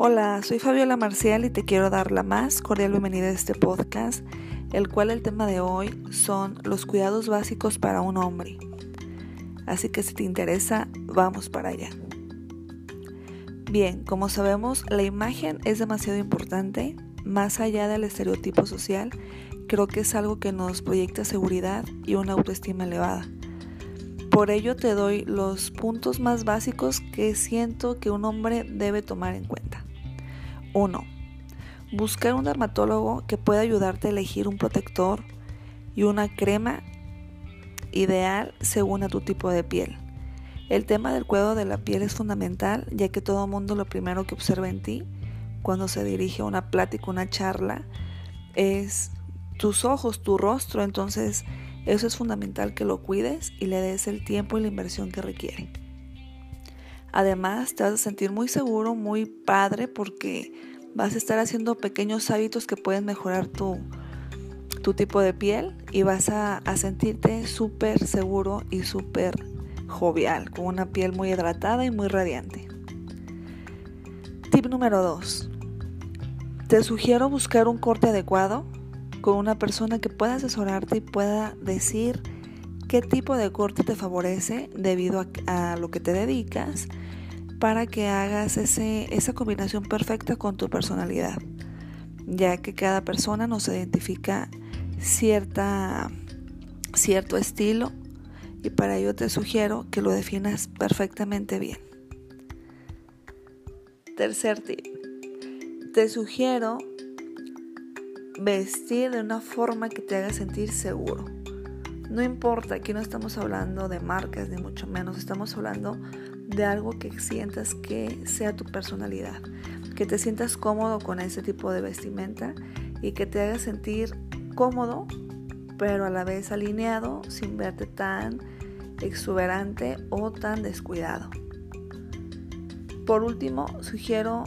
Hola, soy Fabiola Marcial y te quiero dar la más cordial bienvenida a este podcast, el cual el tema de hoy son los cuidados básicos para un hombre. Así que si te interesa, vamos para allá. Bien, como sabemos, la imagen es demasiado importante, más allá del estereotipo social, creo que es algo que nos proyecta seguridad y una autoestima elevada. Por ello te doy los puntos más básicos que siento que un hombre debe tomar en cuenta. 1. Buscar un dermatólogo que pueda ayudarte a elegir un protector y una crema ideal según a tu tipo de piel. El tema del cuidado de la piel es fundamental ya que todo mundo lo primero que observa en ti cuando se dirige a una plática, una charla, es tus ojos, tu rostro. Entonces eso es fundamental que lo cuides y le des el tiempo y la inversión que requiere. Además, te vas a sentir muy seguro, muy padre, porque vas a estar haciendo pequeños hábitos que pueden mejorar tu, tu tipo de piel y vas a, a sentirte súper seguro y súper jovial, con una piel muy hidratada y muy radiante. Tip número 2. Te sugiero buscar un corte adecuado con una persona que pueda asesorarte y pueda decir qué tipo de corte te favorece debido a, lo que te dedicas para que hagas ese, esa combinación perfecta con tu personalidad, ya que cada persona nos identifica cierta, cierto estilo y para ello te sugiero que lo definas perfectamente bien. Tercer tip. Te sugiero vestir de una forma que te haga sentir seguro. No importa, aquí no estamos hablando de marcas ni mucho menos, estamos hablando de algo que sientas que sea tu personalidad, que te sientas cómodo con ese tipo de vestimenta y que te haga sentir cómodo, pero a la vez alineado sin verte tan exuberante o tan descuidado. Por último, sugiero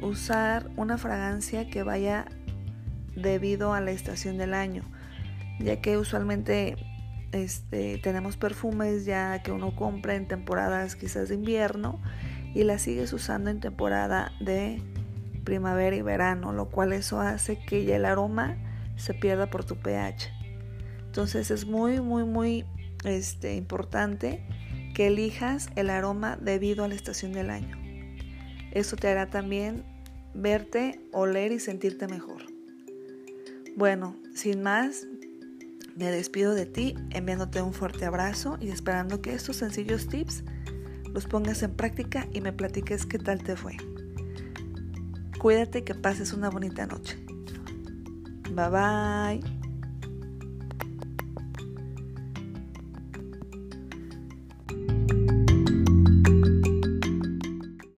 usar una fragancia que vaya debido a la estación del año ya que usualmente este, tenemos perfumes ya que uno compra en temporadas quizás de invierno y las sigues usando en temporada de primavera y verano, lo cual eso hace que ya el aroma se pierda por tu pH. Entonces es muy, muy, muy este, importante que elijas el aroma debido a la estación del año. Eso te hará también verte, oler y sentirte mejor. Bueno, sin más, me despido de ti enviándote un fuerte abrazo y esperando que estos sencillos tips los pongas en práctica y me platiques qué tal te fue. Cuídate y que pases una bonita noche. Bye bye.